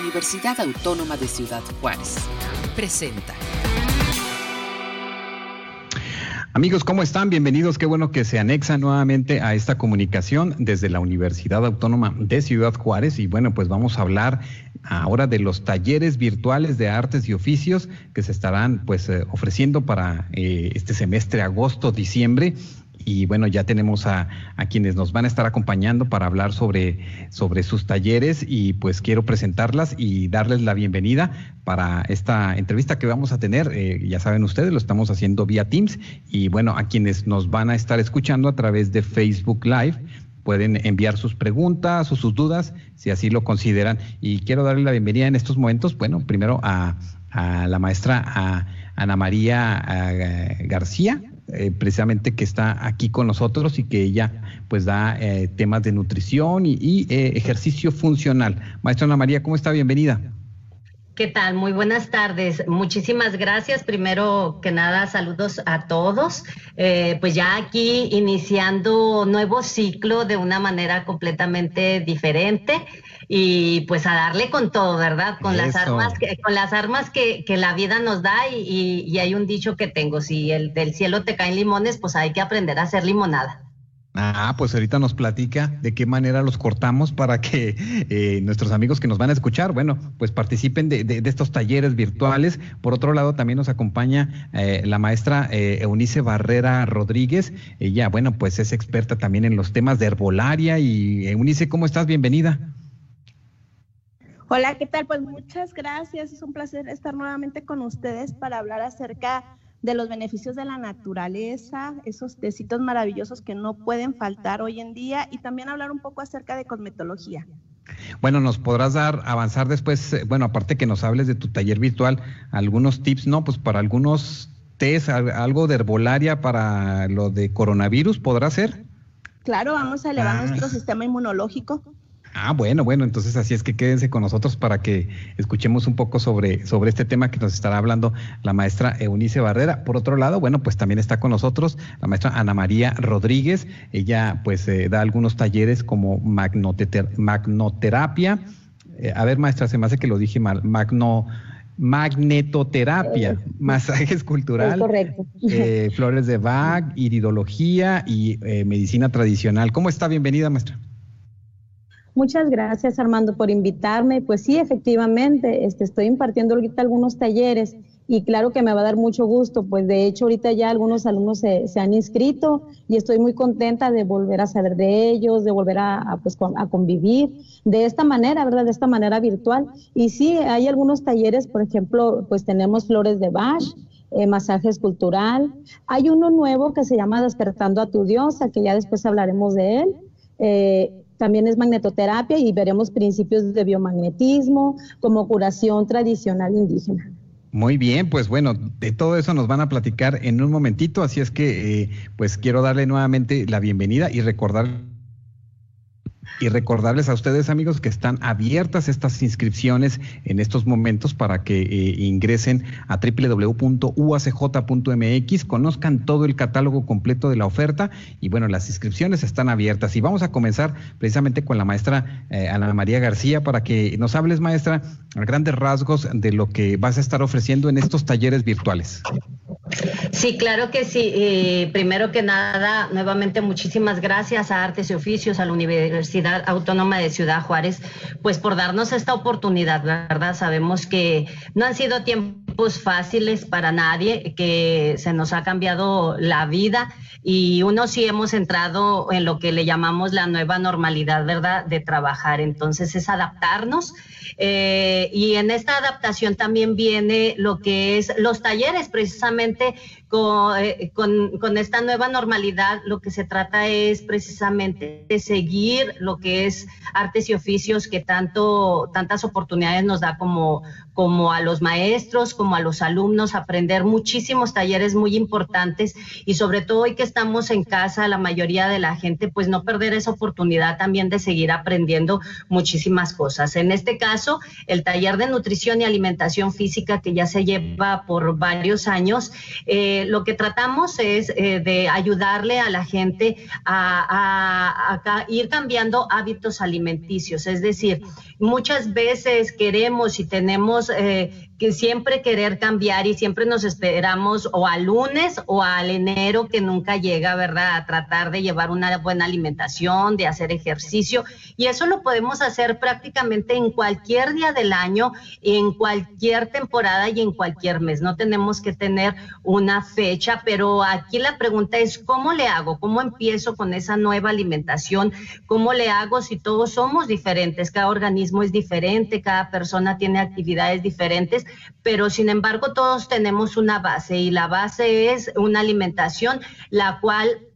Universidad Autónoma de Ciudad Juárez. Presenta. Amigos, ¿cómo están? Bienvenidos. Qué bueno que se anexa nuevamente a esta comunicación desde la Universidad Autónoma de Ciudad Juárez. Y bueno, pues vamos a hablar ahora de los talleres virtuales de artes y oficios que se estarán pues eh, ofreciendo para eh, este semestre agosto-diciembre y bueno, ya tenemos a, quienes nos van a estar acompañando para hablar sobre, sobre sus talleres y pues quiero presentarlas y darles la bienvenida para esta entrevista que vamos a tener. Eh, ya saben ustedes, lo estamos haciendo vía Teams y bueno, a quienes nos van a estar escuchando a través de Facebook Live pueden enviar sus preguntas o sus dudas si así lo consideran. Y quiero darle la bienvenida en estos momentos, bueno, primero a, a la maestra a Ana María García, eh, precisamente que está aquí con nosotros y que ella pues da eh, temas de nutrición y, eh, ejercicio funcional. Maestra Ana María, ¿cómo está? Bienvenida. ¿Qué tal? Muy buenas tardes. Muchísimas gracias. Primero que nada, saludos a todos. pues ya aquí iniciando nuevo ciclo de una manera completamente diferente y pues a darle con todo, ¿verdad? Con las armas, que, con las armas que, que, la vida nos da y, y, hay un dicho que tengo, si el del cielo te caen limones, pues hay que aprender a hacer limonada. Ah, pues ahorita nos platica de qué manera los cortamos para que eh, nuestros amigos que nos van a escuchar, bueno, pues participen de, de, estos talleres virtuales. Por otro lado, también nos acompaña eh, la maestra eh, Eunice Barrera Rodríguez. Ella, bueno, pues es experta también en los temas de herbolaria. Y Eunice, ¿cómo estás? Bienvenida. Hola, ¿qué tal? Pues muchas gracias. Es un placer estar nuevamente con ustedes para hablar acerca de los beneficios de la naturaleza, esos tecitos maravillosos que no pueden faltar hoy en día y también hablar un poco acerca de cosmetología. Bueno, nos podrás dar, avanzar después, eh, bueno, aparte que nos hables de tu taller virtual, algunos tips, ¿no? Pues para algunos test, algo de herbolaria para lo de coronavirus, ¿podrá ser? Claro, vamos a elevar ah. nuestro sistema inmunológico. Ah, bueno, bueno, entonces así es que quédense con nosotros para que escuchemos un poco sobre, sobre este tema que nos estará hablando la maestra Eunice Barrera. Por otro lado, bueno, pues también está con nosotros la maestra Ana María Rodríguez. Ella pues eh, da algunos talleres como magnoterapia. Eh, a ver, maestra, se me hace que lo dije mal. Magno magnetoterapia, eh, masajes cultural, flores de Bach, iridología y medicina tradicional. ¿Cómo está? Bienvenida, maestra. Muchas gracias Armando por invitarme. Pues sí, efectivamente, este, estoy impartiendo ahorita algunos talleres y claro que me va a dar mucho gusto, pues de hecho ahorita ya algunos alumnos se, han inscrito y estoy muy contenta de volver a saber de ellos, de volver a, pues, a convivir de esta manera, ¿verdad? De esta manera virtual. Y sí, hay algunos talleres, por ejemplo, pues tenemos flores de Bach, eh, masaje escultural. Hay uno nuevo que se llama Despertando a tu diosa, que ya después hablaremos de él. Eh, también es magnetoterapia y veremos principios de biomagnetismo como curación tradicional indígena. Muy bien, pues bueno, de todo eso nos van a platicar en un momentito, así es que eh, pues quiero darle nuevamente la bienvenida y recordar y recordarles a ustedes, amigos, que están abiertas estas inscripciones en estos momentos para que eh, ingresen a www.uacj.mx, conozcan todo el catálogo completo de la oferta y bueno, las inscripciones están abiertas. Y vamos a comenzar precisamente con la maestra eh, Ana María García para que nos hables, maestra, a grandes rasgos de lo que vas a estar ofreciendo en estos talleres virtuales. Sí, claro que sí. Eh, primero que nada, nuevamente muchísimas gracias a Artes y Oficios, a la Universidad Autónoma de Ciudad Juárez, pues por darnos esta oportunidad, ¿verdad? Sabemos que no han sido tiempos fáciles para nadie, que se nos ha cambiado la vida y uno sí hemos entrado en lo que le llamamos la nueva normalidad, ¿verdad? De trabajar. Entonces es adaptarnos eh, y en esta adaptación también viene lo que es los talleres, precisamente eh, con, esta nueva normalidad, lo que se trata es precisamente de seguir lo que es artes y oficios que tanto, tantas oportunidades nos da como, como a los maestros, como a los alumnos aprender muchísimos talleres muy importantes y sobre todo hoy que estamos en casa, la mayoría de la gente, pues no perder esa oportunidad también de seguir aprendiendo muchísimas cosas. En este caso, el taller de nutrición y alimentación física que ya se lleva por varios años, eh, lo que tratamos es eh, de ayudarle a la gente a, ir cambiando hábitos alimenticios, es decir, muchas veces queremos y tenemos eh, siempre querer cambiar y siempre nos esperamos o al lunes o al enero que nunca llega, ¿verdad? A tratar de llevar una buena alimentación, de hacer ejercicio. Y eso lo podemos hacer prácticamente en cualquier día del año, en cualquier temporada y en cualquier mes. No tenemos que tener una fecha, pero aquí la pregunta es, ¿cómo le hago? ¿Cómo empiezo con esa nueva alimentación? ¿Cómo le hago si todos somos diferentes? Cada organismo es diferente, cada persona tiene actividades diferentes pero sin embargo todos tenemos una base y la base es una alimentación la cual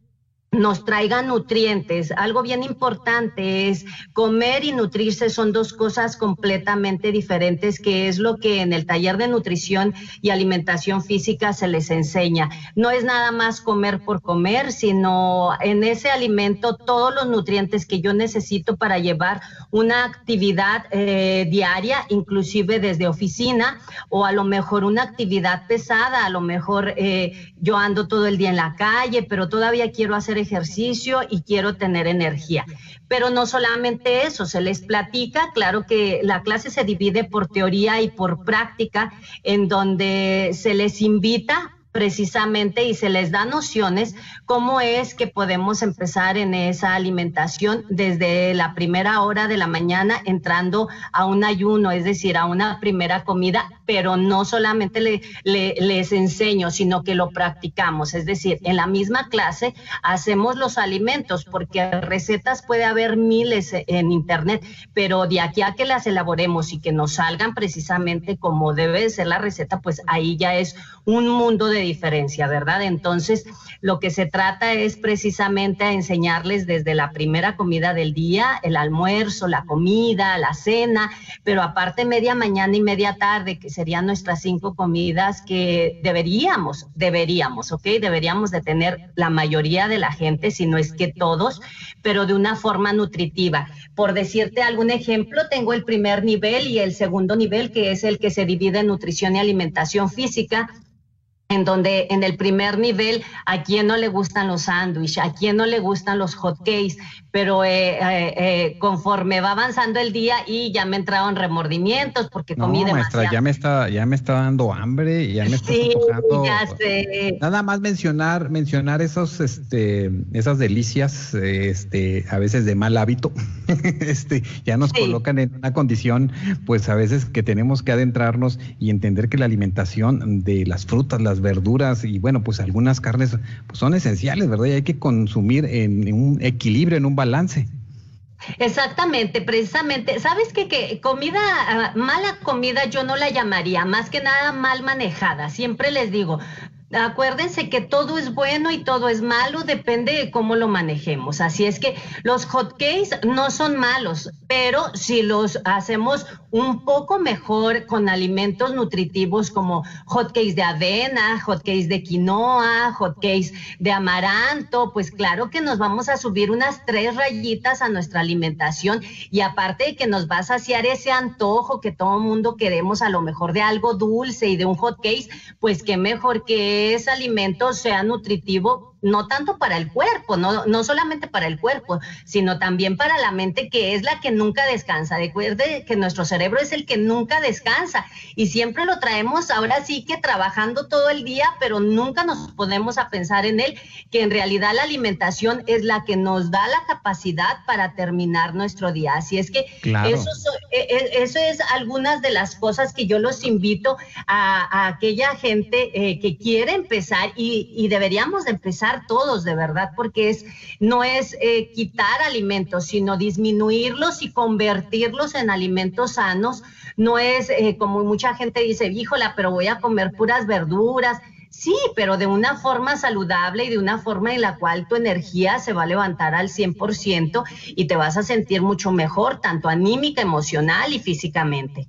nos traiga nutrientes. Algo bien importante es comer y nutrirse son dos cosas completamente diferentes, que es lo que en el taller de nutrición y alimentación física se les enseña. No es nada más comer por comer, sino en ese alimento todos los nutrientes que yo necesito para llevar una actividad eh, diaria, inclusive desde oficina, o a lo mejor una actividad pesada, a lo mejor eh, yo ando todo el día en la calle, pero todavía quiero hacer ejercicio y quiero tener energía. Pero no solamente eso, se les platica, claro que la clase se divide por teoría y por práctica, en donde se les invita precisamente y se les da nociones cómo es que podemos empezar en esa alimentación desde la primera hora de la mañana entrando a un ayuno, es decir, a una primera comida, pero no solamente le, les enseño, sino que lo practicamos, es decir, en la misma clase hacemos los alimentos, porque recetas puede haber miles en internet, pero de aquí a que las elaboremos y que nos salgan precisamente como debe ser la receta, pues ahí ya es un mundo de diferencia, ¿verdad? Entonces, lo que se trata es precisamente a enseñarles desde la primera comida del día, el almuerzo, la comida, la cena, pero aparte media mañana y media tarde, que serían nuestras cinco comidas que deberíamos, deberíamos, ¿ok? Deberíamos de tener la mayoría de la gente, si no es que todos, pero de una forma nutritiva. Por decirte algún ejemplo, tengo el primer nivel y el segundo nivel, que es el que se divide en nutrición y alimentación física en donde en el primer nivel a quién no le gustan los sándwiches, a quién no le gustan los hot cakes, pero eh, eh, eh, conforme va avanzando el día y ya me entraron remordimientos porque comí no, maestra, ya me está ya me está dando hambre y ya me está sí, ya sé. Nada más mencionar mencionar esos este esas delicias este a veces de mal hábito. este ya nos colocan en una condición pues a veces que tenemos que adentrarnos y entender que la alimentación de las frutas, las verduras y bueno, pues algunas carnes pues son esenciales, ¿verdad? Y hay que consumir en, un equilibrio, en un balance. Exactamente, precisamente. ¿Sabes qué? Que comida, ah, mala comida yo no la llamaría, más que nada mal manejada. Siempre les digo, Acuérdense que todo es bueno y todo es malo, depende de cómo lo manejemos. Así es que los hotcakes no son malos, pero si los hacemos un poco mejor con alimentos nutritivos como hotcakes de avena, hotcakes de quinoa, hotcakes de amaranto, pues claro que nos vamos a subir unas tres rayitas a nuestra alimentación y aparte de que nos va a saciar ese antojo que todo mundo queremos a lo mejor de algo dulce y de un hotcake, pues qué mejor que ese alimento sea nutritivo no tanto para el cuerpo, no, no solamente para el cuerpo, sino también para la mente que es la que nunca descansa. Recuerde que nuestro cerebro es el que nunca descansa y siempre lo traemos ahora sí que trabajando todo el día, pero nunca nos ponemos a pensar en él, que en realidad la alimentación es la que nos da la capacidad para terminar nuestro día. Así es que eso, e, e, eso, es algunas de las cosas que yo los invito a, aquella gente eh, que quiere empezar y, y deberíamos de empezar todos de verdad, porque es, no es eh, quitar alimentos, sino disminuirlos y convertirlos en alimentos sanos. No es eh, como mucha gente dice, híjola, pero voy a comer puras verduras. Sí, pero de una forma saludable y de una forma en la cual tu energía se va a levantar al 100% y te vas a sentir mucho mejor, tanto anímica, emocional y físicamente.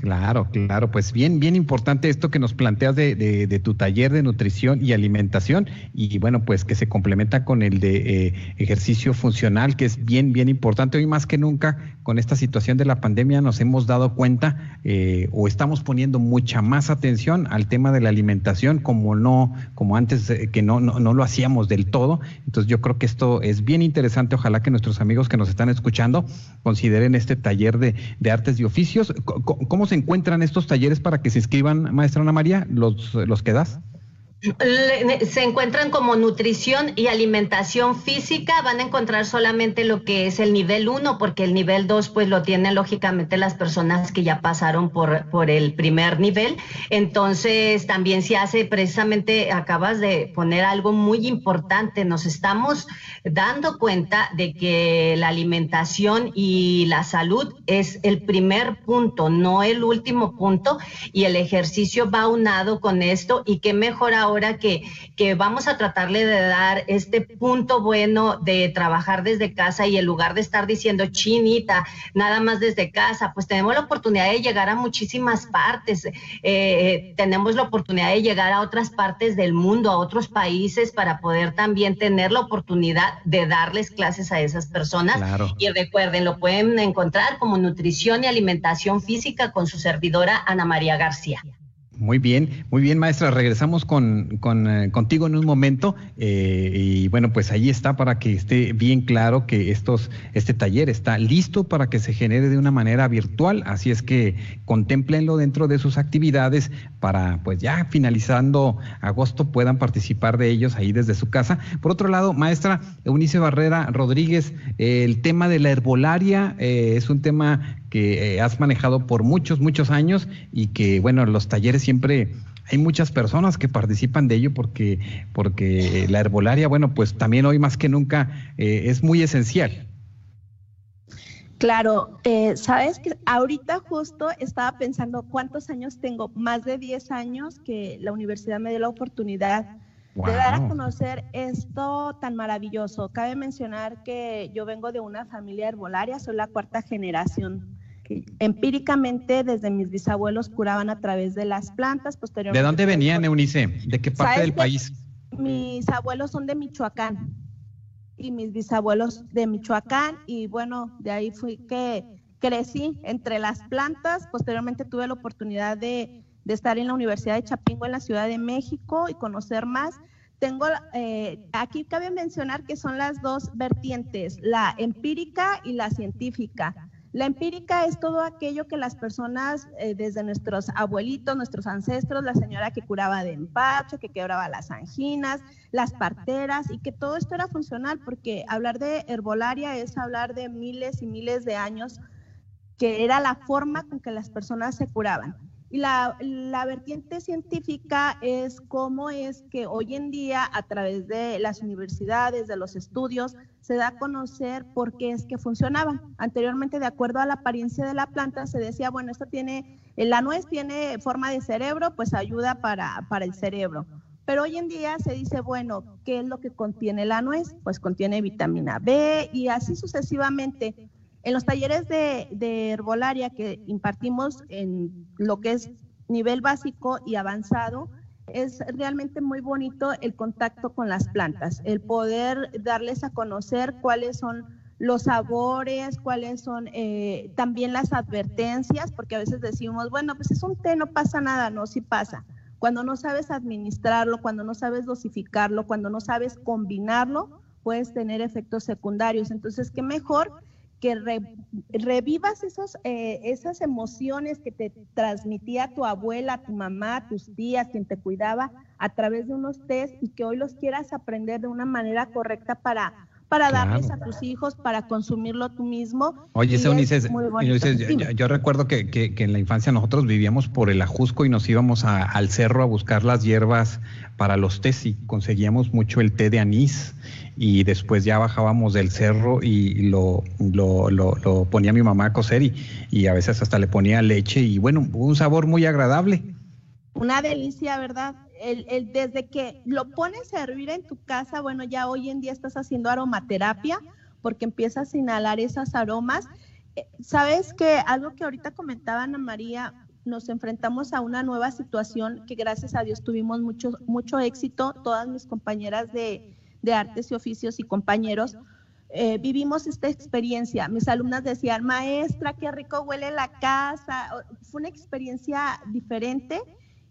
Claro, claro, pues bien, bien importante esto que nos planteas de, de, tu taller de nutrición y alimentación y bueno, pues que se complementa con el de eh, ejercicio funcional, que es bien, bien importante. Hoy más que nunca, con esta situación de la pandemia, nos hemos dado cuenta eh, o estamos poniendo mucha más atención al tema de la alimentación, como no, como antes que no, no, no lo hacíamos del todo. Entonces yo creo que esto es bien interesante. Ojalá que nuestros amigos que nos están escuchando consideren este taller de, de artes y oficios. ¿Cómo se encuentran estos talleres para que se inscriban, maestra Ana María, los, los que das? Se encuentran como nutrición y alimentación física, van a encontrar solamente lo que es el nivel 1, porque el nivel 2 pues lo tienen lógicamente las personas que ya pasaron por, por el primer nivel. Entonces también se hace, precisamente acabas de poner algo muy importante, nos estamos dando cuenta de que la alimentación y la salud es el primer punto, no el último punto, y el ejercicio va unado con esto y qué mejor ahora que, que vamos a tratarle de dar este punto bueno de trabajar desde casa y en lugar de estar diciendo chinita, nada más desde casa, pues tenemos la oportunidad de llegar a muchísimas partes, eh, tenemos la oportunidad de llegar a otras partes del mundo, a otros países para poder también tener la oportunidad de darles clases a esas personas. Y recuerden, lo pueden encontrar como nutrición y alimentación física con su servidora Ana María García. Muy bien, muy bien, maestra. Regresamos con, eh, contigo en un momento eh, y bueno, pues ahí está para que esté bien claro que estos, este taller está listo para que se genere de una manera virtual. Así es que contemplenlo dentro de sus actividades para, pues ya finalizando agosto puedan participar de ellos ahí desde su casa. Por otro lado, maestra Eunice Barrera Rodríguez, el tema de la herbolaria eh, es un tema que eh, has manejado por muchos, muchos años y que, bueno, los talleres siempre hay muchas personas que participan de ello porque, porque la herbolaria, bueno, pues también hoy más que nunca eh, es muy esencial. Claro, eh, sabes que ahorita justo estaba pensando cuántos años tengo, más de 10 años que la universidad me dio la oportunidad de dar a conocer esto tan maravilloso. Cabe mencionar que yo vengo de una familia herbolaria, soy la cuarta generación empíricamente desde mis bisabuelos curaban a través de las plantas. Posteriormente, ¿De dónde venían, Eunice? ¿De qué parte del país? Mis abuelos son de Michoacán y mis bisabuelos de Michoacán y bueno, de ahí fui que crecí entre las plantas. Posteriormente tuve la oportunidad de, estar en la Universidad de Chapingo en la Ciudad de México y conocer más. Tengo, eh, aquí cabe mencionar que son las dos vertientes, la empírica y la científica. La empírica es todo aquello que las personas, eh, desde nuestros abuelitos, nuestros ancestros, la señora que curaba de empacho, que quebraba las anginas, las parteras, y que todo esto era funcional, porque hablar de herbolaria es hablar de miles y miles de años, que era la forma con que las personas se curaban. Y la, la, vertiente científica es cómo es que hoy en día, a través de las universidades, de los estudios, se da a conocer por qué es que funcionaba. Anteriormente, de acuerdo a la apariencia de la planta, se decía, bueno, esto tiene, la nuez tiene forma de cerebro, pues ayuda para, para el cerebro. Pero hoy en día se dice, bueno, ¿qué es lo que contiene la nuez? Pues contiene vitamina B y así sucesivamente. En los talleres de, herbolaria que impartimos en lo que es nivel básico y avanzado, es realmente muy bonito el contacto con las plantas, el poder darles a conocer cuáles son los sabores, cuáles son eh, también las advertencias, porque a veces decimos, bueno, pues es un té, no pasa nada, no, sí pasa. Cuando no sabes administrarlo, cuando no sabes dosificarlo, cuando no sabes combinarlo, puedes tener efectos secundarios. Entonces, qué mejor que revivas esos, eh, esas emociones que te transmitía tu abuela, tu mamá, tus tías, quien te cuidaba a través de unos test y que hoy los quieras aprender de una manera correcta para, para darles a tus hijos, para consumirlo tú mismo. Oye, ese Ulises, yo, recuerdo que, que, en la infancia nosotros vivíamos por el Ajusco y nos íbamos al cerro a buscar las hierbas para los tés y conseguíamos mucho el té de anís y después ya bajábamos del cerro y lo, lo, lo, ponía mi mamá a cocer y, y, a veces hasta le ponía leche y bueno, un sabor muy agradable. Una delicia, ¿verdad? El, desde que lo pones a hervir en tu casa, bueno, ya hoy en día estás haciendo aromaterapia porque empiezas a inhalar esos aromas. Eh, Sabes que algo que ahorita comentaba Ana María, nos enfrentamos a una nueva situación que gracias a Dios tuvimos mucho, mucho éxito, todas mis compañeras de, de artes y oficios y compañeros, eh, vivimos esta experiencia. Mis alumnas decían, maestra, qué rico huele la casa. Fue una experiencia diferente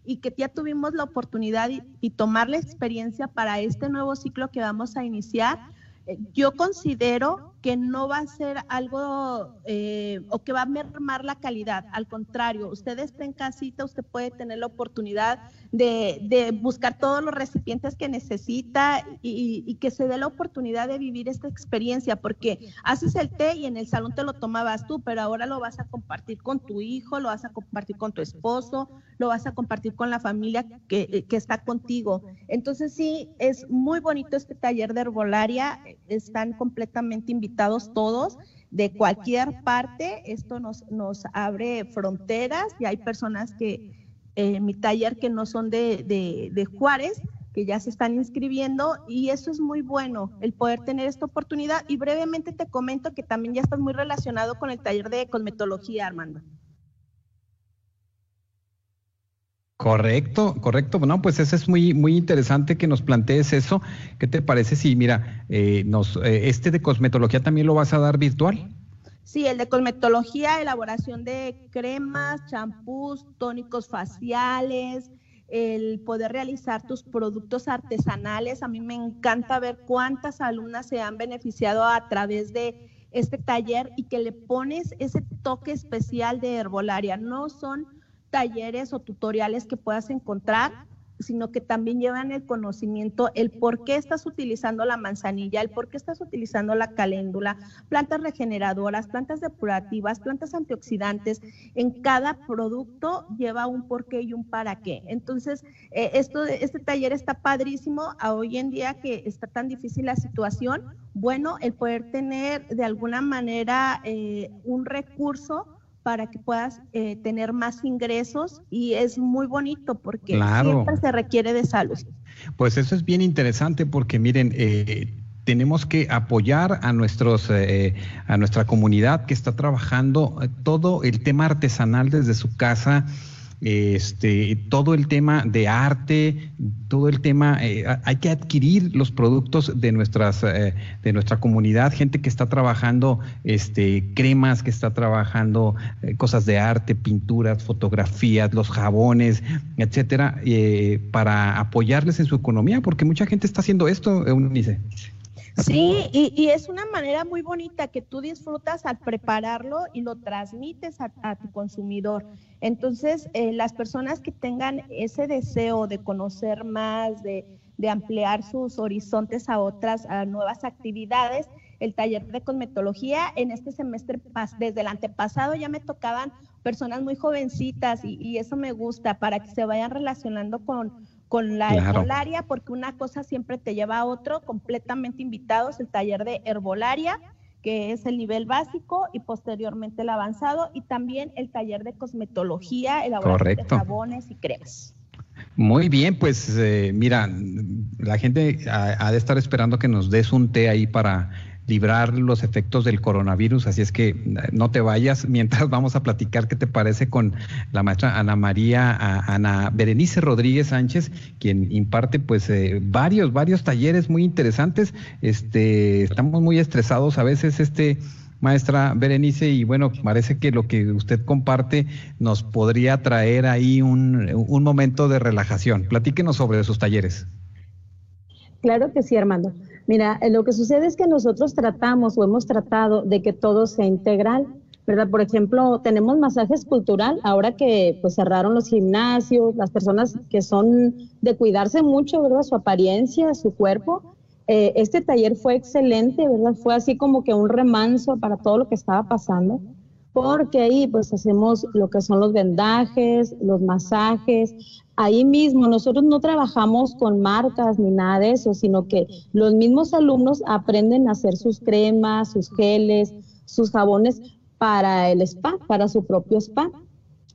y que ya tuvimos la oportunidad y tomar la experiencia para este nuevo ciclo que vamos a iniciar yo considero que no va a ser algo eh, o que va a mermar la calidad. Al contrario, usted está en casita, usted puede tener la oportunidad de, buscar todos los recipientes que necesita y, que se dé la oportunidad de vivir esta experiencia, porque haces el té y en el salón te lo tomabas tú, pero ahora lo vas a compartir con tu hijo, lo vas a compartir con tu esposo, lo vas a compartir con la familia que, que está contigo. Entonces sí, es muy bonito este taller de herbolaria están completamente invitados todos de cualquier parte. Esto nos, nos abre fronteras y hay personas que en eh, mi taller que no son de, de, Juárez, que ya se están inscribiendo y eso es muy bueno, el poder tener esta oportunidad. Y brevemente te comento que también ya estás muy relacionado con el taller de cosmetología, Armando. Correcto, correcto. Bueno, pues eso es muy, muy interesante que nos plantees eso. ¿Qué te parece si, mira, eh, nos, eh, este de cosmetología también lo vas a dar virtual? Sí, el de cosmetología, elaboración de cremas, champús, tónicos faciales, el poder realizar tus productos artesanales. A mí me encanta ver cuántas alumnas se han beneficiado a través de este taller y que le pones ese toque especial de herbolaria. No son talleres o tutoriales que puedas encontrar, sino que también llevan el conocimiento, el por qué estás utilizando la manzanilla, el por qué estás utilizando la caléndula, plantas regeneradoras, plantas depurativas, plantas antioxidantes. En cada producto lleva un por qué y un para qué. Entonces, eh, esto, este taller está padrísimo a hoy en día que está tan difícil la situación. Bueno, el poder tener de alguna manera eh, un recurso para que puedas eh, tener más ingresos y es muy bonito porque siempre se requiere de salud. Pues eso es bien interesante porque miren, eh, tenemos que apoyar a nuestros eh, a nuestra comunidad que está trabajando todo el tema artesanal desde su casa este, todo el tema de arte, todo el tema, eh, hay que adquirir los productos de nuestras, eh, de nuestra comunidad, gente que está trabajando, este, cremas, que está trabajando eh, cosas de arte, pinturas, fotografías, los jabones, etcétera, para apoyarles en su economía, porque mucha gente está haciendo esto, Eunice. Sí, y, es una manera muy bonita que tú disfrutas al prepararlo y lo transmites a, tu consumidor. Entonces, eh, las personas que tengan ese deseo de conocer más, de, ampliar sus horizontes a otras, a nuevas actividades, el taller de cosmetología en este semestre, desde el antepasado ya me tocaban personas muy jovencitas y, y eso me gusta para que se vayan relacionando con con la herbolaria, porque una cosa siempre te lleva a otro, completamente invitados, el taller de herbolaria, que es el nivel básico, y posteriormente el avanzado, y también el taller de cosmetología, elaboración de jabones y cremas. Muy bien, pues eh, mira, la gente ha, de estar esperando que nos des un té ahí para librar los efectos del coronavirus, así es que eh, no te vayas mientras vamos a platicar qué te parece con la maestra Ana María, Ana Berenice Rodríguez Sánchez, quien imparte pues eh, varios, varios talleres muy interesantes. Este, estamos muy estresados a veces, este maestra Berenice, y bueno, parece que lo que usted comparte nos podría traer ahí un, un momento de relajación. Platíquenos sobre esos talleres. Claro que sí, Armando. Mira, eh, lo que sucede es que nosotros tratamos o hemos tratado de que todo sea integral, ¿verdad? Por ejemplo, tenemos masajes cultural, ahora que pues cerraron los gimnasios, las personas que son de cuidarse mucho, ¿verdad? Su apariencia, su cuerpo. Eh, este taller fue excelente, ¿verdad? Fue así como que un remanso para todo lo que estaba pasando porque ahí pues hacemos lo que son los vendajes, los masajes. Ahí mismo nosotros no trabajamos con marcas ni nada de eso, sino que los mismos alumnos aprenden a hacer sus cremas, sus geles, sus jabones para el spa, para su propio spa.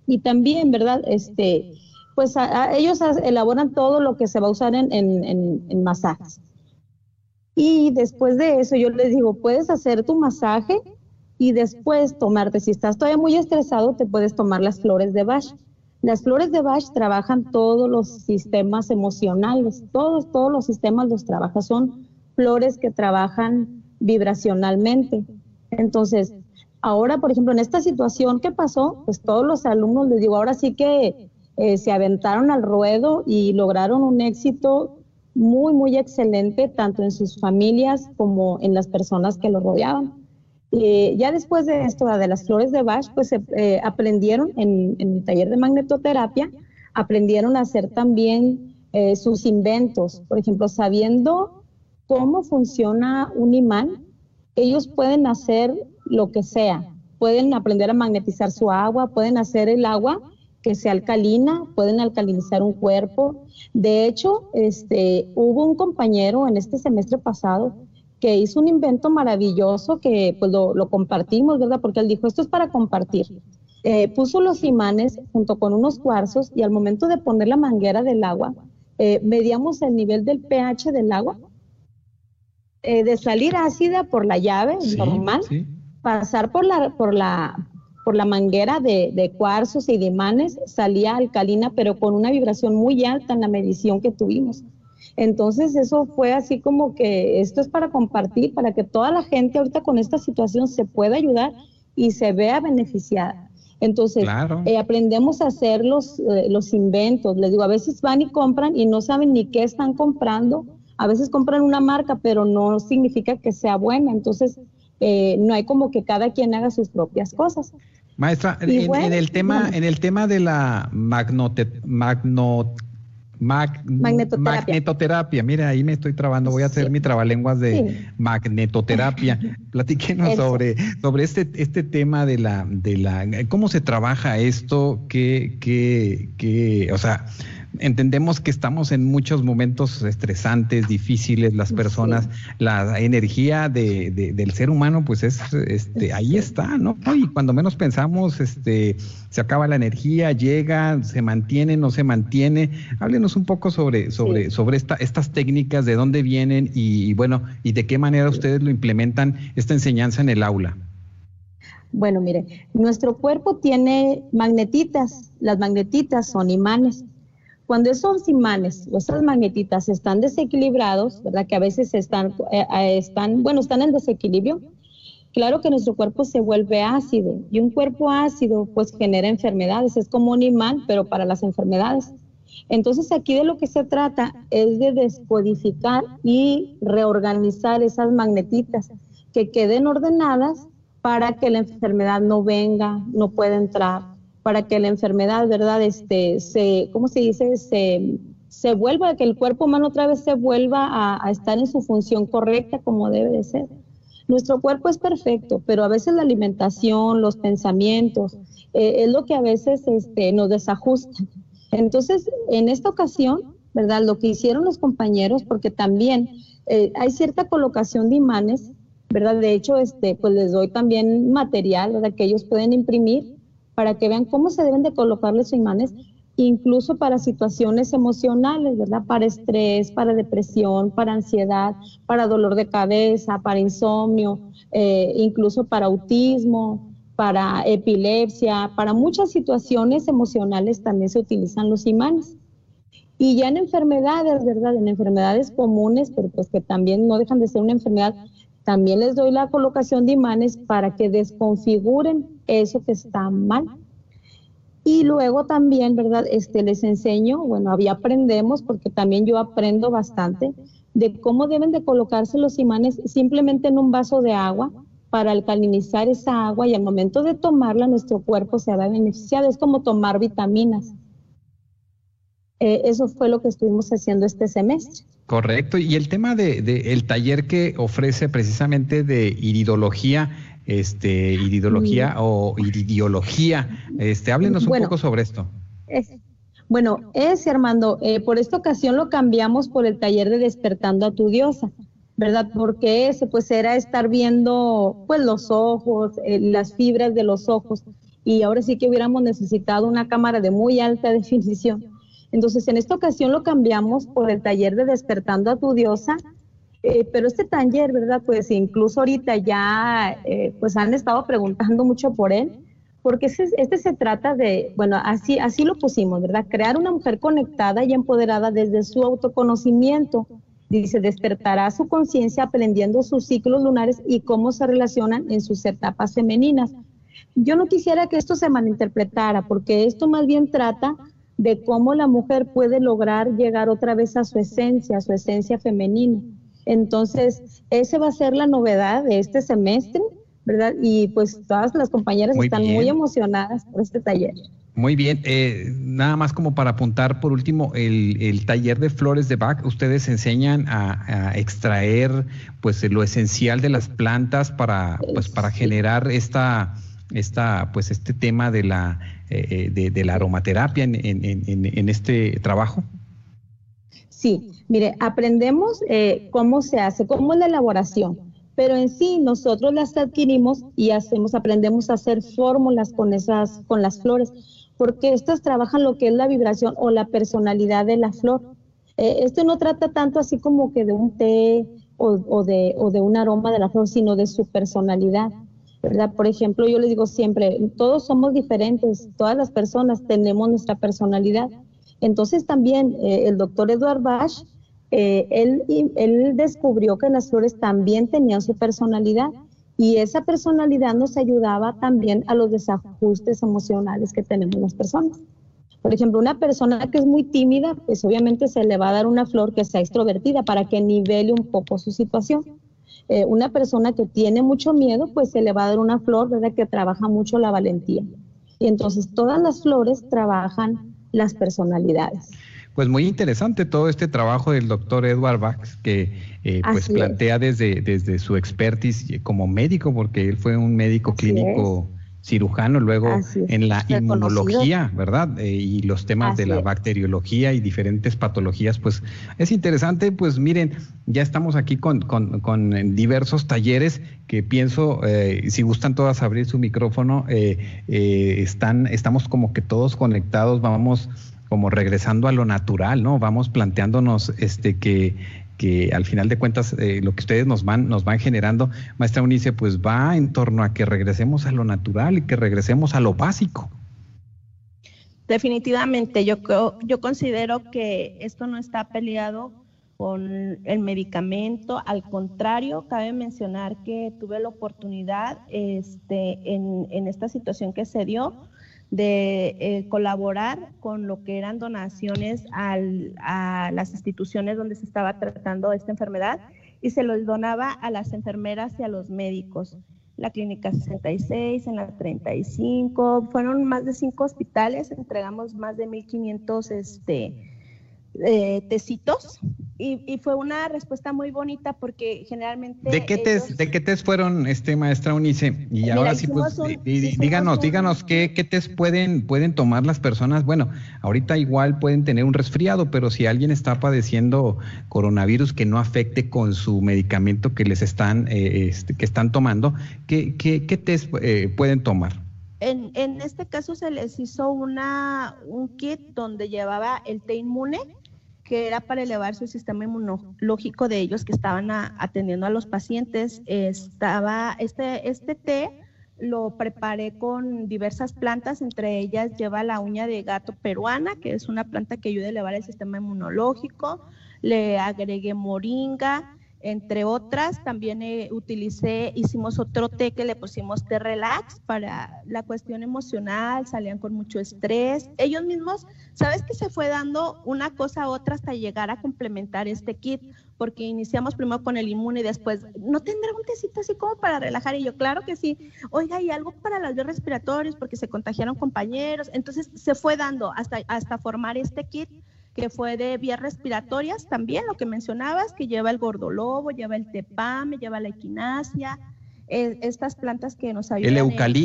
Y también, ¿verdad? Este, pues ellos elaboran todo lo que se va a usar en masajes. Y después de eso yo les digo, puedes hacer tu masaje y después tomarte, si estás todavía muy estresado, te puedes tomar las flores de Bach. Las flores de Bach trabajan todos los sistemas emocionales, todos, todos los sistemas los trabaja, son flores que trabajan vibracionalmente. Entonces, ahora, por ejemplo, en esta situación, ¿qué pasó? Pues todos los alumnos, les digo, ahora sí que eh, se aventaron al ruedo y lograron un éxito muy, muy excelente, tanto en sus familias como en las personas que lo rodeaban. Eh, ya después de esto, de las flores de Bach, pues eh, aprendieron en, en, el taller de magnetoterapia, aprendieron a hacer también eh, sus inventos. Por ejemplo, sabiendo cómo funciona un imán, ellos pueden hacer lo que sea. Pueden aprender a magnetizar su agua, pueden hacer el agua que sea alcalina, pueden alcalinizar un cuerpo. De hecho, este, hubo un compañero en este semestre pasado que hizo un invento maravilloso que pues lo, compartimos, ¿verdad? Porque él dijo, esto es para compartir. Eh, puso los imanes junto con unos cuarzos y al momento de poner la manguera del agua, eh, medíamos el nivel del pH del agua, eh, de salir ácida por la llave normal, pasar por la, por la, por la manguera de, de, cuarzos y de imanes, salía alcalina, pero con una vibración muy alta en la medición que tuvimos. Entonces eso fue así como que esto es para compartir, para que toda la gente ahorita con esta situación se pueda ayudar y se vea beneficiada. Entonces, eh, aprendemos a hacer los, eh, los inventos. Les digo, a veces van y compran y no saben ni qué están comprando. A veces compran una marca, pero no significa que sea buena. Entonces, eh, no hay como que cada quien haga sus propias cosas. Maestra, en, el tema, en el tema de la magnote, magno, magnetoterapia. Mira, ahí me estoy trabando. Voy a hacer mi trabalenguas de magnetoterapia. Platíquenos sobre, sobre este, este tema de la, de la, cómo se trabaja esto, qué, qué, qué, o sea, entendemos que estamos en muchos momentos estresantes, difíciles, las personas, la energía de, del ser humano, pues es, este, ahí está, ¿no? Y cuando menos pensamos, este, se acaba la energía, llega, se mantiene, no se mantiene. Háblenos un poco sobre, sobre, sobre esta, estas técnicas, de dónde vienen y, bueno, y de qué manera ustedes lo implementan esta enseñanza en el aula. Bueno, mire, nuestro cuerpo tiene magnetitas, las magnetitas son imanes cuando esos imanes o esas magnetitas están desequilibrados, ¿verdad? Que a veces están, eh, eh, están, bueno, están en desequilibrio, claro que nuestro cuerpo se vuelve ácido y un cuerpo ácido pues genera enfermedades, es como un imán, pero para las enfermedades. Entonces aquí de lo que se trata es de descodificar y reorganizar esas magnetitas que queden ordenadas para que la enfermedad no venga, no pueda entrar para que la enfermedad, ¿verdad? Este, se, ¿cómo se dice? Se, se vuelva, que el cuerpo humano otra vez se vuelva a, estar en su función correcta como debe de ser. Nuestro cuerpo es perfecto, pero a veces la alimentación, los pensamientos, eh, es lo que a veces este, nos desajusta. Entonces, en esta ocasión, ¿verdad? Lo que hicieron los compañeros, porque también eh, hay cierta colocación de imanes, ¿verdad? De hecho, este, pues les doy también material, ¿verdad? Que ellos pueden imprimir para que vean cómo se deben de colocar los imanes, incluso para situaciones emocionales, ¿verdad? Para estrés, para depresión, para ansiedad, para dolor de cabeza, para insomnio, eh, incluso para autismo, para epilepsia, para muchas situaciones emocionales también se utilizan los imanes. Y ya en enfermedades, ¿verdad? En enfermedades comunes, pero pues que también no dejan de ser una enfermedad, también les doy la colocación de imanes para que desconfiguren eso que está mal. Y luego también, ¿verdad? Este, les enseño, bueno, había aprendemos, porque también yo aprendo bastante, de cómo deben de colocarse los imanes simplemente en un vaso de agua para alcalinizar esa agua y al momento de tomarla nuestro cuerpo se va a beneficiar. Es como tomar vitaminas. Eh, eso fue lo que estuvimos haciendo este semestre. Correcto. Y el tema de, el taller que ofrece precisamente de iridología, este, iridología o iridiología. Este, háblenos un poco sobre esto. bueno, es Armando, eh, por esta ocasión lo cambiamos por el taller de despertando a tu diosa, ¿verdad? Porque ese pues era estar viendo pues los ojos, eh, las fibras de los ojos y ahora sí que hubiéramos necesitado una cámara de muy alta definición. Entonces, en esta ocasión lo cambiamos por el taller de despertando a tu diosa, eh, pero este taller, ¿verdad? Pues incluso ahorita ya, eh, pues han estado preguntando mucho por él, porque este, se trata de, bueno, así, así lo pusimos, ¿verdad? Crear una mujer conectada y empoderada desde su autoconocimiento. Dice, despertará su conciencia aprendiendo sus ciclos lunares y cómo se relacionan en sus etapas femeninas. Yo no quisiera que esto se malinterpretara, porque esto más bien trata de cómo la mujer puede lograr llegar otra vez a su esencia, a su esencia femenina. Entonces, esa va a ser la novedad de este semestre, ¿verdad? Y pues todas las compañeras están muy emocionadas por este taller. Muy bien, eh, nada más como para apuntar por último, el, taller de flores de Bach, ustedes enseñan a, extraer pues lo esencial de las plantas para, pues, para generar esta, esta, pues este tema de la, eh, eh, de, la aromaterapia en, en, este trabajo. Sí, mire, aprendemos cómo se hace, cómo es la elaboración pero en sí nosotros las adquirimos y hacemos, aprendemos a hacer fórmulas con esas, con las flores, porque estas trabajan lo que es la vibración o la personalidad de la flor. Eh, esto no trata tanto así como que de un té o, de, o de un aroma de la flor, sino de su personalidad. ¿verdad? Por ejemplo, yo les digo siempre, todos somos diferentes, todas las personas tenemos nuestra personalidad. Entonces también eh, el doctor Edward Bach eh, él descubrió que las flores también tenían su personalidad y esa personalidad nos ayudaba también a los desajustes emocionales que tenemos las personas. Por ejemplo, una persona que es muy tímida, pues obviamente se le va a dar una flor que sea extrovertida para que nivele un poco su situación. Eh, una persona que tiene mucho miedo, pues se le va a dar una flor, ¿verdad? Que trabaja mucho la valentía. Y entonces todas las flores trabajan las personalidades. Pues muy interesante todo este trabajo del doctor Edward Bach, que eh, pues plantea desde, desde su expertise como médico, porque él fue un médico clínico cirujano, luego en la inmunología, ¿verdad? Eh, y los temas de la bacteriología y diferentes patologías, pues es interesante, pues miren, ya estamos aquí con, con, diversos talleres que pienso, eh, si gustan todas abrir su micrófono, están, estamos como que todos conectados, vamos como regresando a lo natural, ¿no? Vamos planteándonos este que, que al final de cuentas eh, lo que ustedes nos van, nos van generando, maestra Unice, pues va en torno a que regresemos a lo natural y que regresemos a lo básico. Definitivamente, yo, yo considero que esto no está peleado con el medicamento, al contrario, cabe mencionar que tuve la oportunidad este, en, en esta situación que se dio de eh, colaborar con lo que eran donaciones a las instituciones donde se estaba tratando esta enfermedad y se los donaba a las enfermeras y a los médicos. La clínica 66, en la 35, fueron más de cinco hospitales, entregamos más de 1.500 este, eh, tecitos y, fue una respuesta muy bonita porque generalmente... ¿De qué, test, ¿de qué test fueron, este, maestra Unice? Y ahora sí, pues, díganos, díganos qué, qué test pueden, pueden tomar las personas. Bueno, ahorita igual pueden tener un resfriado, pero si alguien está padeciendo coronavirus que no afecte con su medicamento que les están, eh, este, que están tomando, ¿qué, qué, qué test eh, pueden tomar? En, en, este caso se les hizo una, un kit donde llevaba el té inmune, que era para elevar su sistema inmunológico de ellos que estaban atendiendo a los pacientes. Estaba este, este té lo preparé con diversas plantas, entre ellas lleva la uña de gato peruana, que es una planta que ayuda a elevar el sistema inmunológico. Le agregué moringa, entre otras, también eh, utilicé, hicimos otro té que le pusimos té relax para la cuestión emocional, salían con mucho estrés. Ellos mismos, ¿sabes que se fue dando una cosa a otra hasta llegar a complementar este kit? Porque iniciamos primero con el inmune y después, ¿no tendrá un tecito así como para relajar? Y yo, claro que sí. Oiga, y algo para las vías respiratorias porque se contagiaron compañeros. Entonces se fue dando hasta, hasta formar este kit que fue de vías respiratorias también, lo que mencionabas, que lleva el gordolobo, lleva el tepame, lleva la equinacia, eh, estas plantas que nos ayudan. El,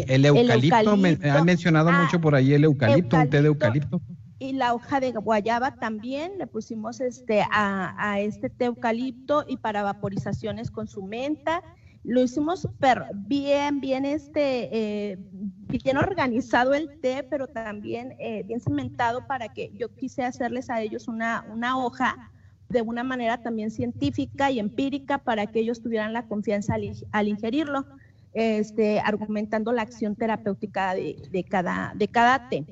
el eucalipto, han mencionado ah, mucho por ahí el eucalipto, un té de eucalipto. Y la hoja de guayaba también, le pusimos este a, a este té eucalipto y para vaporizaciones con su menta lo hicimos super bien, bien, este, eh, bien organizado el té, pero también eh, bien cimentado para que yo quise hacerles a ellos una, una hoja de una manera también científica y empírica para que ellos tuvieran la confianza al, ingerirlo. este, argumentando la acción terapéutica de, cada, de cada té.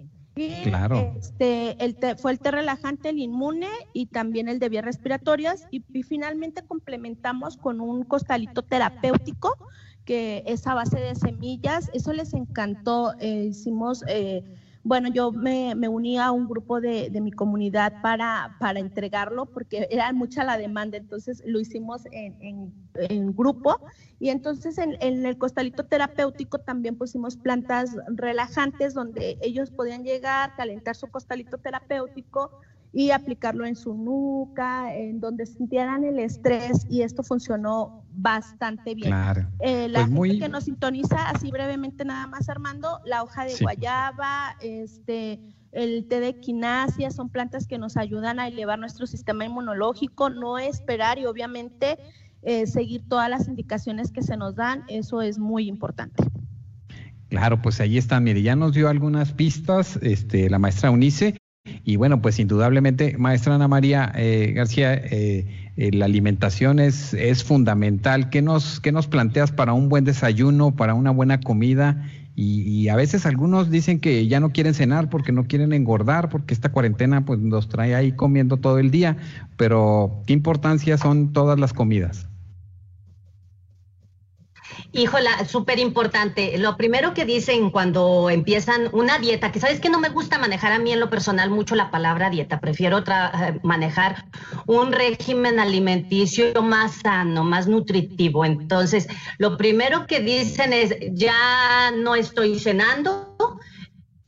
Claro. este, el fue el té relajante, el inmune y también el de vías respiratorias y, finalmente complementamos con un costalito terapéutico que es a base de semillas. Eso les encantó. Eh, hicimos... Eh, bueno, yo me, uní a un grupo de, mi comunidad para, para, entregarlo porque era mucha la demanda, entonces lo hicimos en, grupo y entonces en, en, el costalito terapéutico también pusimos plantas relajantes donde ellos podían llegar, calentar su costalito terapéutico, y aplicarlo en su nuca, en donde sintieran el estrés y esto funcionó bastante bien. Claro. Eh, la pues gente que nos sintoniza, así brevemente nada más Armando, la hoja de guayaba, este, el té de equinacia, son plantas que nos ayudan a elevar nuestro sistema inmunológico, no esperar y obviamente eh, seguir todas las indicaciones que se nos dan, eso es muy importante. Claro, pues ahí está, mire, ya nos dio algunas pistas este, la maestra Unice. Y bueno, pues indudablemente, maestra Ana María eh, García, eh, eh, la alimentación es, es fundamental. ¿Qué nos, ¿Qué nos planteas para un buen desayuno, para una buena comida? Y, a veces algunos dicen que ya no quieren cenar porque no quieren engordar, porque esta cuarentena pues nos trae ahí comiendo todo el día. Pero, ¿qué importancia son todas las comidas? Híjola, súper importante. Lo primero que dicen cuando empiezan una dieta, que sabes que no me gusta manejar a mí en lo personal mucho la palabra dieta, prefiero eh, manejar un régimen alimenticio más sano, más nutritivo. Entonces, lo primero que dicen es, ya no estoy cenando,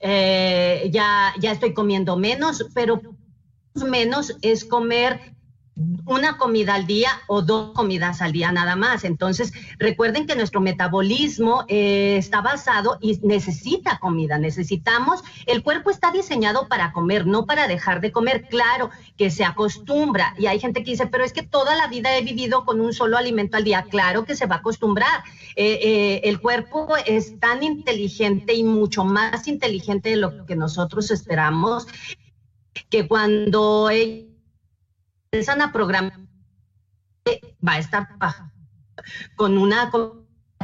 eh, ya, ya estoy comiendo menos, pero menos es comer una comida al día o dos comidas al día nada más. Entonces, recuerden que nuestro metabolismo eh, está basado y necesita comida, necesitamos, el cuerpo está diseñado para comer, no para dejar de comer. Claro que se acostumbra y hay gente que dice, pero es que toda la vida he vivido con un solo alimento al día. Claro que se va a acostumbrar. Eh, eh, el cuerpo es tan inteligente y mucho más inteligente de lo que nosotros esperamos que cuando empiezan a programar, va a estar con una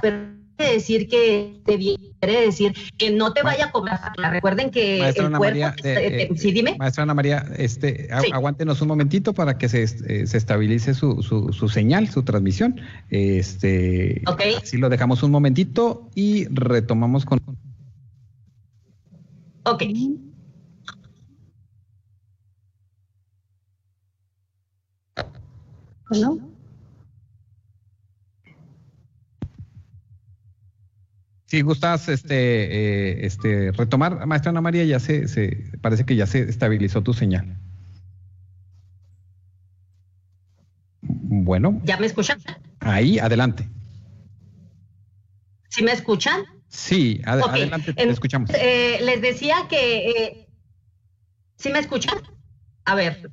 pero decir que te quiere decir que no te vaya a cobrar. Recuerden que Maestra Ana María, eh, sí, dime. Maestra Ana María, este, aguántenos un momentito para que se, eh, se estabilice su, su, su, señal, su transmisión. Este, okay. Así lo dejamos un momentito y retomamos con. Ok. ¿No? Si gustas este, eh, este, retomar, maestra Ana María, ya se, se, parece que ya se estabilizó tu señal. Bueno. ¿Ya me escuchan? Ahí, adelante. ¿Sí me escuchan? Sí, adelante, te escuchamos. Eh, les decía que... Eh, ¿Sí me escuchan? A ver,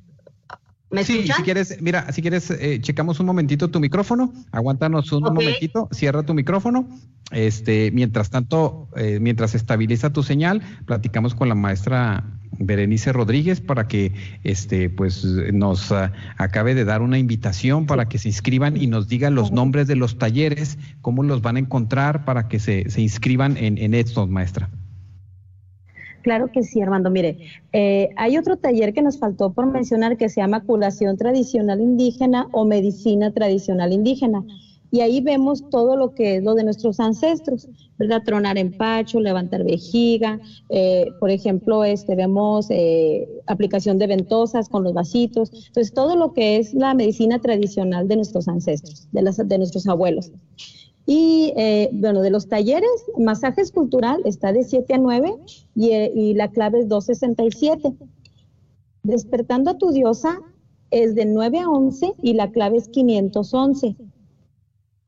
¿Me sí, si quieres, mira, si quieres, eh, checamos un momentito tu micrófono, aguántanos un momentito, cierra tu micrófono. Este, mientras tanto, eh, mientras estabiliza tu señal, platicamos con la maestra Berenice Rodríguez para que este pues nos ah, acabe de dar una invitación para que se inscriban y nos diga los nombres de los talleres, cómo los van a encontrar para que se, se inscriban en, en estos, maestra. Claro que sí, Armando. Mire, eh, hay otro taller que nos faltó por mencionar que se llama curación tradicional indígena o medicina tradicional indígena. Y ahí vemos todo lo que es lo de nuestros ancestros, ¿verdad? Tronar empacho, levantar vejiga, eh, por ejemplo, este, vemos eh, aplicación de ventosas con los vasitos. Entonces, todo lo que es la medicina tradicional de nuestros ancestros, de, las, de nuestros abuelos. Y eh, bueno, de los talleres, masajes cultural está de 7 a 9 eh, y, la clave es 267. Despertando a tu diosa es de 9 a 11 y la clave es 511.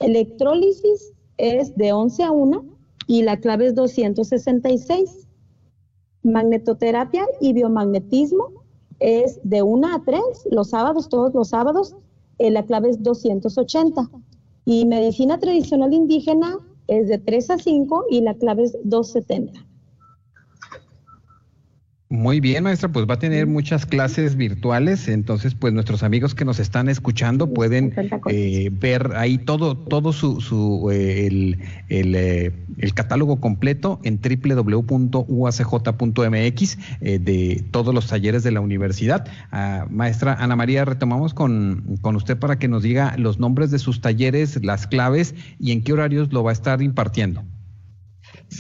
Electrólisis es de 11 a 1 y la clave es 266. Magnetoterapia y biomagnetismo es de 1 a 3 los sábados, todos los sábados, eh, la clave es 280. Y medicina tradicional indígena es de 3 a 5 y la clave es 270. Muy bien, maestra, pues va a tener muchas clases virtuales, entonces pues nuestros amigos que nos están escuchando pueden eh, ver ahí todo todo su, su eh, el, el, eh, el, catálogo completo en www.uacj.mx de todos los talleres de la universidad. Ah, maestra Ana María, retomamos con, con usted para que nos diga los nombres de sus talleres, las claves y en qué horarios lo va a estar impartiendo.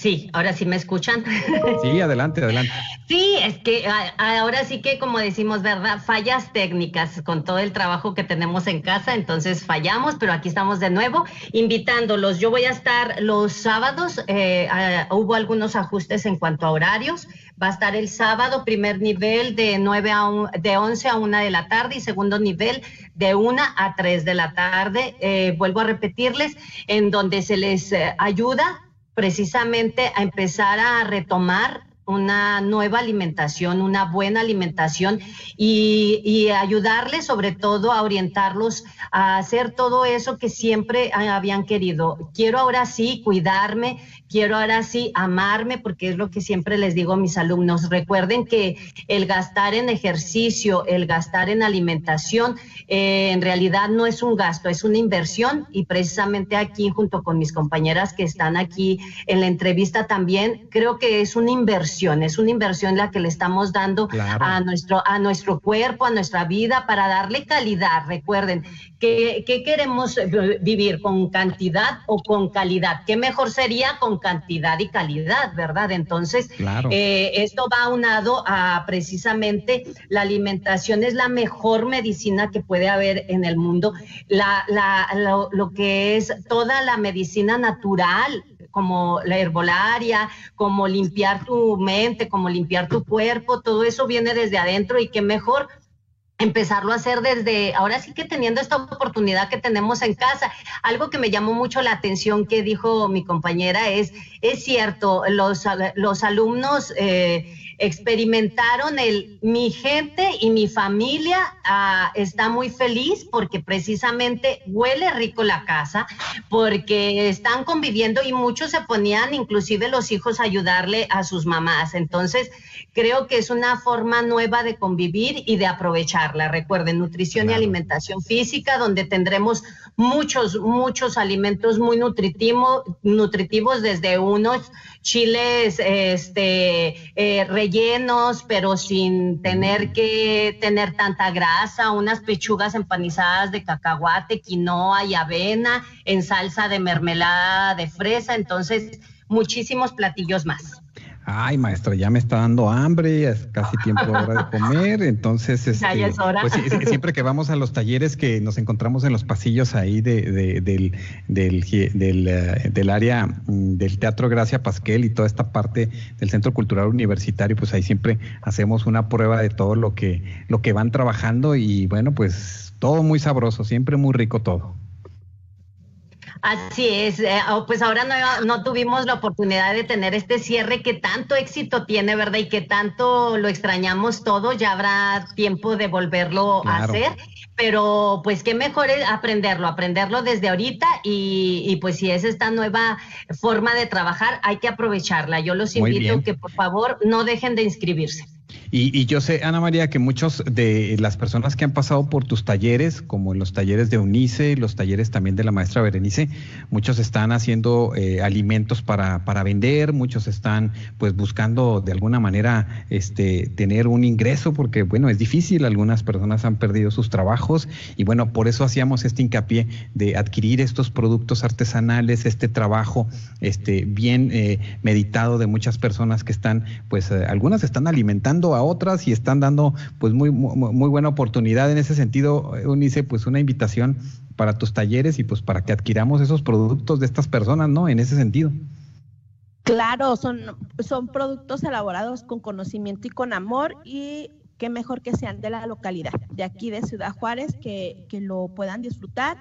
Sí, ahora sí me escuchan. Sí, adelante, adelante. Sí, es que ahora sí que como decimos, ¿verdad? Fallas técnicas con todo el trabajo que tenemos en casa, entonces fallamos, pero aquí estamos de nuevo invitándolos. Yo voy a estar los sábados, eh, hubo algunos ajustes en cuanto a horarios. Va a estar el sábado, primer nivel de 9 a de 11 a 1 de la tarde y segundo nivel de 1 a 3 de la tarde. Eh, vuelvo a repetirles, en donde se les eh, ayuda precisamente a empezar a retomar una nueva alimentación, una buena alimentación y, ayudarles sobre todo a orientarlos a hacer todo eso que siempre habían querido. Quiero ahora sí cuidarme, quiero ahora sí amarme, porque es lo que siempre les digo a mis alumnos. Recuerden que el gastar en ejercicio, el gastar en alimentación, eh, en realidad no es un gasto, es una inversión y precisamente aquí junto con mis compañeras que están aquí en la entrevista también, creo que es una inversión, es una inversión la que le estamos dando a, nuestro, a nuestro cuerpo, a nuestra vida para darle calidad. Recuerden, que, que queremos vivir con cantidad o con calidad? ¿Qué mejor sería con cantidad y calidad, ¿verdad? Entonces, eh, esto va aunado a precisamente la alimentación es la mejor medicina que puede haber en el mundo. La, la, lo, lo que es toda la medicina natural, como la herbolaria, como limpiar tu mente, como limpiar tu cuerpo, todo eso viene desde adentro y qué mejor empezarlo a hacer desde, ahora sí que teniendo esta oportunidad que tenemos en casa. Algo que me llamó mucho la atención que dijo mi compañera es, es cierto, los, los alumnos eh, experimentaron el, mi gente y mi familia ah, está muy feliz porque precisamente huele rico la casa, porque están conviviendo y muchos se ponían, inclusive los hijos, a ayudarle a sus mamás. Entonces, creo que es una forma nueva de convivir y de aprovecharla. Recuerden, nutrición y alimentación física, donde tendremos muchos, muchos alimentos muy nutritivos, nutritivos desde unos chiles este, eh, rellenos, pero sin tener que tener tanta grasa, unas pechugas empanizadas de cacahuate, quinoa y avena en salsa de mermelada de fresa. Entonces, muchísimos platillos más. Ay, maestro, ya me está dando hambre, es casi tiempo hora de comer, entonces este, pues siempre que vamos a los talleres que nos encontramos en los pasillos ahí de, del, del, del, eh, del, área mm, del Teatro Gracia Pasquel y toda esta parte del Centro Cultural Universitario, pues ahí siempre hacemos una prueba de todo lo que, lo que van trabajando y bueno, pues todo muy sabroso, siempre muy rico todo. Así es, eh, oh, pues ahora no, tuvimos la oportunidad de tener este cierre que tanto éxito tiene, ¿verdad? Y que tanto lo extrañamos todo, ya habrá tiempo de volverlo a hacer, pero pues qué mejor es aprenderlo, aprenderlo desde ahorita y, y, pues si es esta nueva forma de trabajar, hay que aprovecharla. Yo los invito que por favor no dejen de inscribirse. Y, yo sé, Ana María, que muchos de las personas que han pasado por tus talleres, como en los talleres de Unice, los talleres también de la maestra Berenice, muchos están haciendo eh, alimentos para, para vender, muchos están pues buscando de alguna manera este, tener un ingreso, porque bueno, es difícil, algunas personas han perdido sus trabajos y bueno, por eso hacíamos este hincapié de adquirir estos productos artesanales, este trabajo este, bien eh, meditado de muchas personas que están, pues eh, algunas están alimentando a otras y están dando pues muy, muy, buena oportunidad en ese sentido, Unice, pues una invitación para tus talleres y pues para que adquiramos esos productos de estas personas, ¿no? En ese sentido. Claro, son, son productos elaborados con conocimiento y con amor y qué mejor que sean de la localidad, de aquí de Ciudad Juárez, que, que lo puedan disfrutar.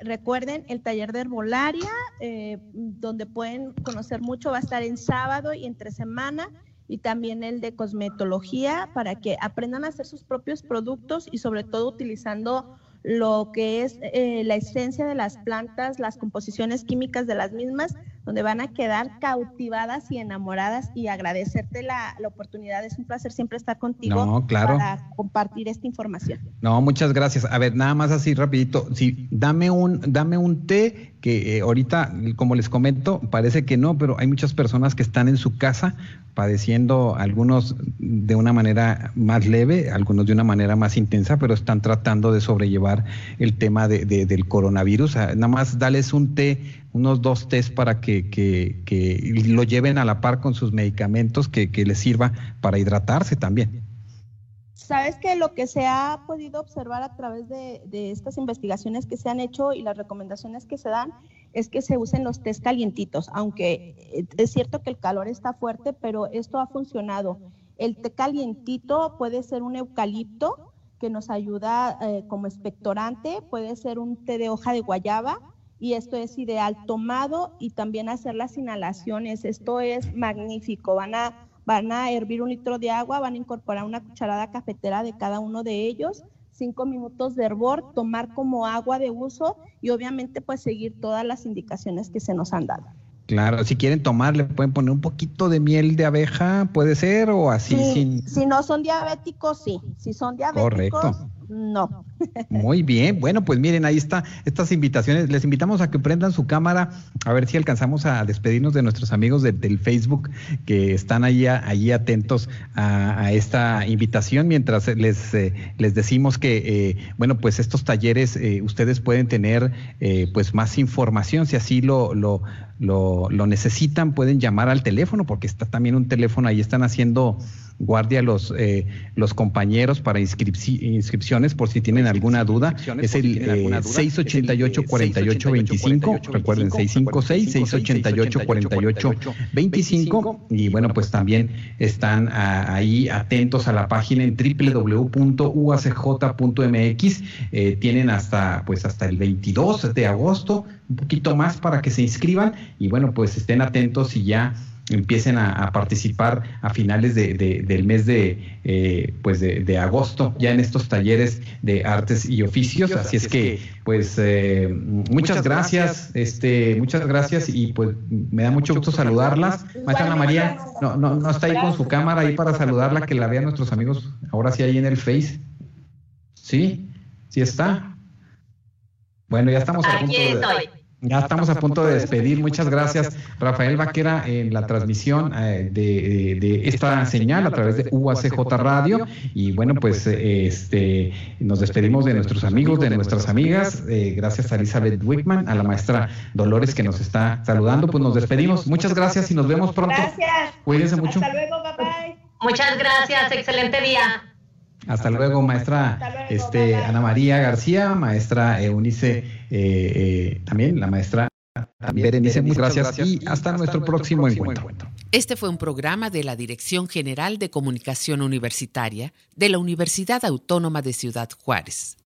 Recuerden, el taller de herbolaria, eh, donde pueden conocer mucho, va a estar en sábado y entre semana y también el de cosmetología para que aprendan a hacer sus propios productos y sobre todo utilizando lo que es eh, la esencia de las plantas, las composiciones químicas de las mismas, donde van a quedar cautivadas y enamoradas y agradecerte la, oportunidad. Es un placer siempre estar contigo para compartir esta información. No, muchas gracias. A ver, nada más así rapidito. Sí, dame un, dame un té que eh, ahorita, como les comento, parece que no, pero hay muchas personas que están en su casa padeciendo, algunos de una manera más leve, algunos de una manera más intensa, pero están tratando de sobrellevar el tema de, del coronavirus. Ah, nada más dales un té, unos dos tés para que, que, lo lleven a la par con sus medicamentos, que, que les sirva para hidratarse también. Sabes que lo que se ha podido observar a través de, estas investigaciones que se han hecho y las recomendaciones que se dan es que se usen los test calientitos, aunque eh, es cierto que el calor está fuerte, pero esto ha funcionado. El té calientito puede ser un eucalipto que nos ayuda eh, como expectorante, puede ser un té de hoja de guayaba y esto es ideal tomado y también hacer las inhalaciones. Esto es magnífico. Van a Van a hervir un litro de agua, van a incorporar una cucharada cafetera de cada uno de ellos, cinco minutos de hervor, tomar como agua de uso y obviamente pues seguir todas las indicaciones que se nos han dado. Claro, si quieren tomar, le pueden poner un poquito de miel de abeja, puede ser, o así sin. Si no son diabéticos, sí. Si son diabéticos, Correcto. No. Muy bien, bueno, pues miren, ahí está estas invitaciones. Les invitamos a que prendan su cámara, a ver si alcanzamos a despedirnos de nuestros amigos del Facebook que están ahí atentos a, esta invitación, mientras les, eh, les decimos que, eh, bueno, pues estos talleres eh, ustedes pueden tener pues más información, si así lo, lo, lo, lo necesitan, pueden llamar al teléfono, porque está también un teléfono, ahí están haciendo guardia los, eh, los compañeros para inscripciones por si tienen alguna duda. Es el 688-4825, recuerden 656-688-4825 y bueno, pues también están ahí atentos a la página en www.uacj.mx. Eh, tienen hasta pues hasta el 22 de agosto, un poquito más para que se inscriban y bueno, pues estén atentos y ya empiecen a, participar a finales de, del mes de, eh, pues de, agosto, ya en estos talleres de artes y oficios. Así es que, pues, eh, muchas gracias, este, muchas gracias y pues me da mucho gusto saludarlas. Maestra Ana María, no, no, no está ahí con su cámara ahí para saludarla, que la vean nuestros amigos ahora sí ahí en el Face. ¿Sí? ¿Sí está? Bueno, ya estamos a punto de... Ya estamos a punto de despedir. Muchas gracias, Rafael Vaquera, en la transmisión eh, de, esta señal a través de UACJ Radio. Y bueno, pues este nos despedimos de nuestros amigos, de nuestras amigas. Eh, gracias a Elizabeth Wickman, a la maestra Dolores que nos está saludando. Pues nos despedimos. Muchas gracias y nos vemos pronto. Gracias. Cuídense mucho. Hasta luego, bye Muchas gracias. Excelente día. Hasta luego, maestra este, Ana María García, maestra Eunice, eh, eh, también la maestra Berenice, muchas gracias y hasta, nuestro próximo, encuentro. Este fue un programa de la Dirección General de Comunicación Universitaria de la Universidad Autónoma de Ciudad Juárez.